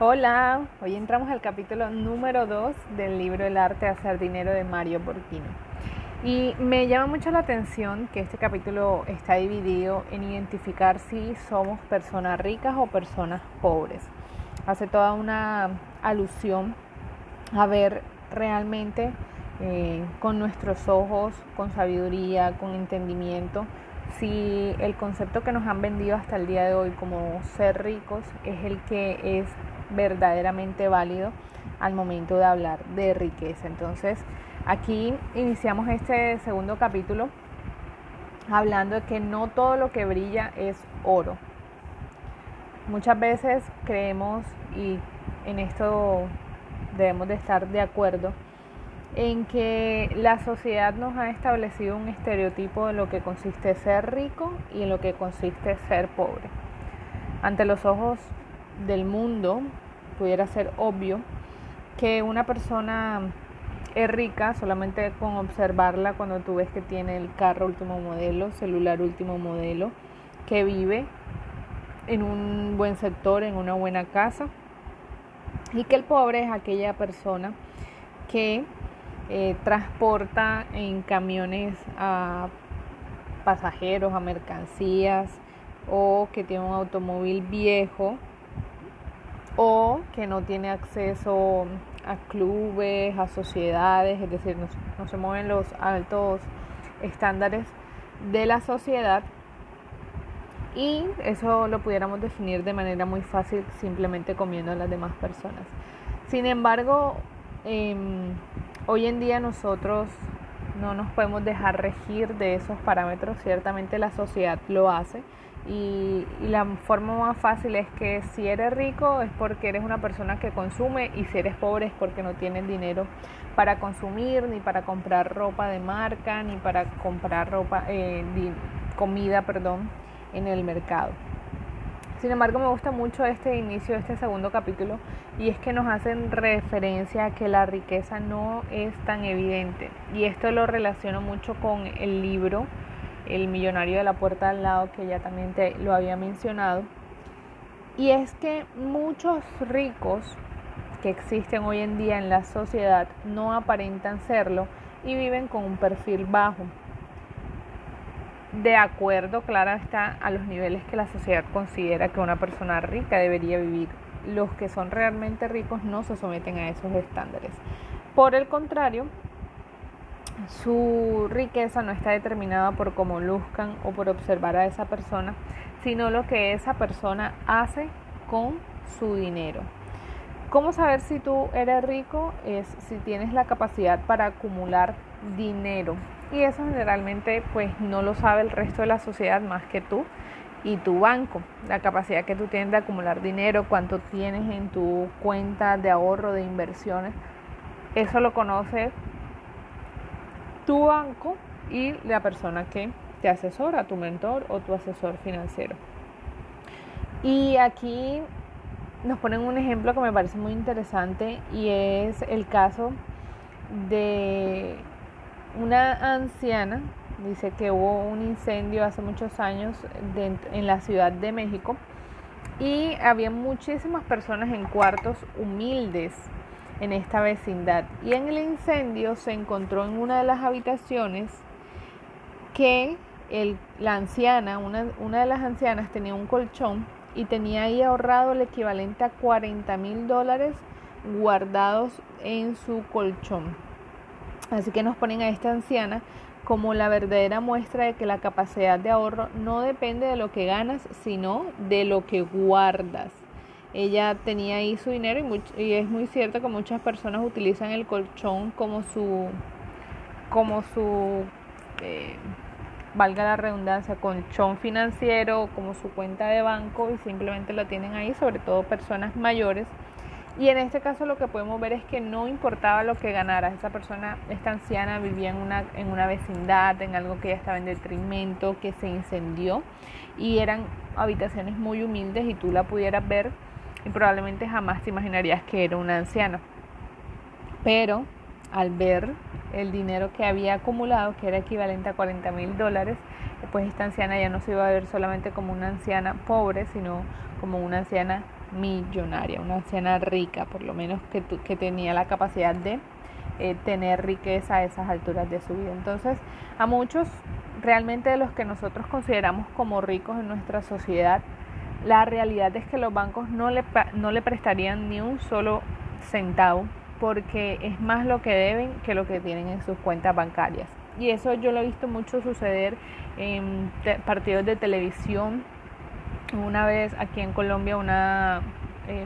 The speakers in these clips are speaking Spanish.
Hola, hoy entramos al capítulo número 2 del libro El arte de hacer dinero de Mario Borghini. Y me llama mucho la atención que este capítulo está dividido en identificar si somos personas ricas o personas pobres. Hace toda una alusión a ver realmente eh, con nuestros ojos, con sabiduría, con entendimiento, si el concepto que nos han vendido hasta el día de hoy como ser ricos es el que es verdaderamente válido al momento de hablar de riqueza. Entonces, aquí iniciamos este segundo capítulo hablando de que no todo lo que brilla es oro. Muchas veces creemos, y en esto debemos de estar de acuerdo, en que la sociedad nos ha establecido un estereotipo de lo que consiste ser rico y en lo que consiste ser pobre. Ante los ojos del mundo, pudiera ser obvio que una persona es rica solamente con observarla cuando tú ves que tiene el carro último modelo, celular último modelo, que vive en un buen sector, en una buena casa, y que el pobre es aquella persona que eh, transporta en camiones a pasajeros, a mercancías, o que tiene un automóvil viejo o que no tiene acceso a clubes, a sociedades, es decir, no, se mueven los altos estándares de la sociedad. Y eso lo pudiéramos definir de manera muy fácil simplemente comiendo a las demás personas. Sin embargo, em, hoy en día nosotros no nos podemos dejar regir de esos parámetros, ciertamente la sociedad lo hace y, la forma más fácil es que si eres rico es porque eres una persona que consume y si eres pobre es porque no tienes dinero para consumir, ni para comprar ropa de marca, ni para comprar ropa, eh, comida, perdón, en el mercado. Sin embargo, me gusta mucho este inicio de este segundo capítulo y es que nos hacen referencia a que la riqueza no es tan evidente. Y esto lo relaciono mucho con el libro el millonario de la puerta al lado, que ya también te lo había mencionado. Y es que muchos ricos que existen hoy en día en la sociedad no aparentan serlo y viven con un perfil bajo. De acuerdo, claro está, a los niveles que la sociedad considera que una persona rica debería vivir. Los que son realmente ricos no se someten a esos estándares. Por el contrario, su riqueza no está determinada por cómo luzcan o por observar a esa persona, sino lo que esa persona hace con su dinero. ¿Cómo saber si tú eres rico? Es si tienes la capacidad para acumular dinero. Y eso generalmente pues no lo sabe el resto de la sociedad más que tú y tu banco. La capacidad que tú tienes de acumular dinero, cuánto tienes en tu cuenta de ahorro, de inversiones. Eso lo conoce tu banco y la persona que te asesora, tu mentor o tu asesor financiero. Y aquí nos ponen un ejemplo que me parece muy interesante y es el caso de una anciana, dice que hubo un incendio hace muchos años en la Ciudad de México y había muchísimas personas en cuartos humildes en esta vecindad. Y en el incendio se encontró en una de las habitaciones que la anciana, una, una de las ancianas tenía un colchón y tenía ahí ahorrado el equivalente a 40 mil dólares guardados en su colchón. Así que nos ponen a esta anciana como la verdadera muestra de que la capacidad de ahorro no depende de lo que ganas, sino de lo que guardas ella tenía ahí su dinero y, es muy cierto que muchas personas utilizan el colchón como su, como su, eh, valga la redundancia, colchón financiero, como su cuenta de banco y simplemente lo tienen ahí, sobre todo personas mayores. Y en este caso lo que podemos ver es que no importaba lo que ganara, esa persona, esta anciana vivía en una, en una vecindad, en algo que ya estaba en detrimento, que se incendió y eran habitaciones muy humildes y tú la pudieras ver y probablemente jamás te imaginarías que era una anciana. Pero al ver el dinero que había acumulado, que era equivalente a 40 mil dólares, pues esta anciana ya no se iba a ver solamente como una anciana pobre, sino como una anciana millonaria, una anciana rica, por lo menos que, que tenía la capacidad de eh, tener riqueza a esas alturas de su vida. Entonces, a muchos realmente de los que nosotros consideramos como ricos en nuestra sociedad, la realidad es que los bancos no le, no le prestarían ni un solo centavo porque es más lo que deben que lo que tienen en sus cuentas bancarias. Y eso yo lo he visto mucho suceder en partidos de televisión. Una vez aquí en Colombia una eh,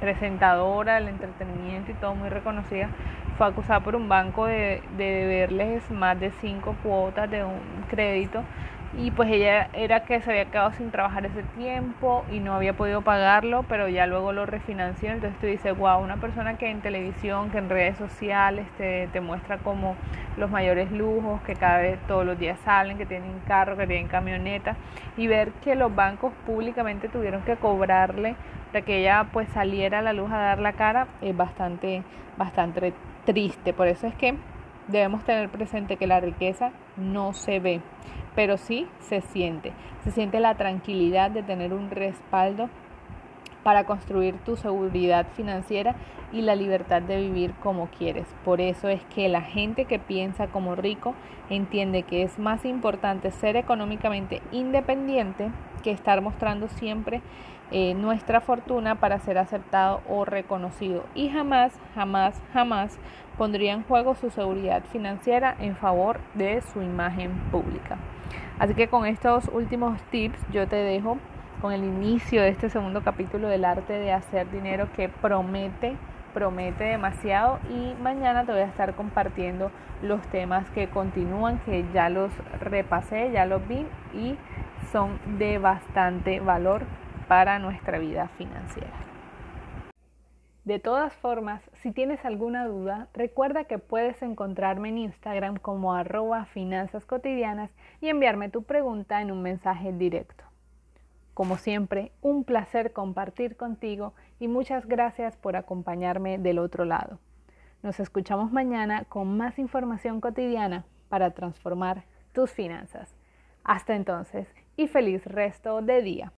presentadora del entretenimiento y todo muy reconocida fue acusada por un banco de, de deberles más de cinco cuotas de un crédito y pues ella era que se había quedado sin trabajar ese tiempo y no había podido pagarlo, pero ya luego lo refinanció. Entonces tú dices, wow, una persona que en televisión, que en redes sociales te, muestra como los mayores lujos, que cada vez todos los días salen, que tienen carro, que tienen camioneta, y ver que los bancos públicamente tuvieron que cobrarle para que ella pues saliera a la luz a dar la cara, es bastante, bastante triste. Por eso es que debemos tener presente que la riqueza no se ve, pero sí se siente. Se siente la tranquilidad de tener un respaldo para construir tu seguridad financiera y la libertad de vivir como quieres. Por eso es que la gente que piensa como rico entiende que es más importante ser económicamente independiente que estar mostrando siempre eh, nuestra fortuna para ser aceptado o reconocido y jamás, jamás, jamás pondría en juego su seguridad financiera en favor de su imagen pública. Así que con estos últimos tips yo te dejo con el inicio de este segundo capítulo del arte de hacer dinero que promete, promete demasiado y mañana te voy a estar compartiendo los temas que continúan, que ya los repasé, ya los vi y son de bastante valor para nuestra vida financiera. De todas formas, si tienes alguna duda, recuerda que puedes encontrarme en Instagram como arroba finanzas cotidianas y enviarme tu pregunta en un mensaje directo. Como siempre, un placer compartir contigo y muchas gracias por acompañarme del otro lado. Nos escuchamos mañana con más información cotidiana para transformar tus finanzas. Hasta entonces y feliz resto de día.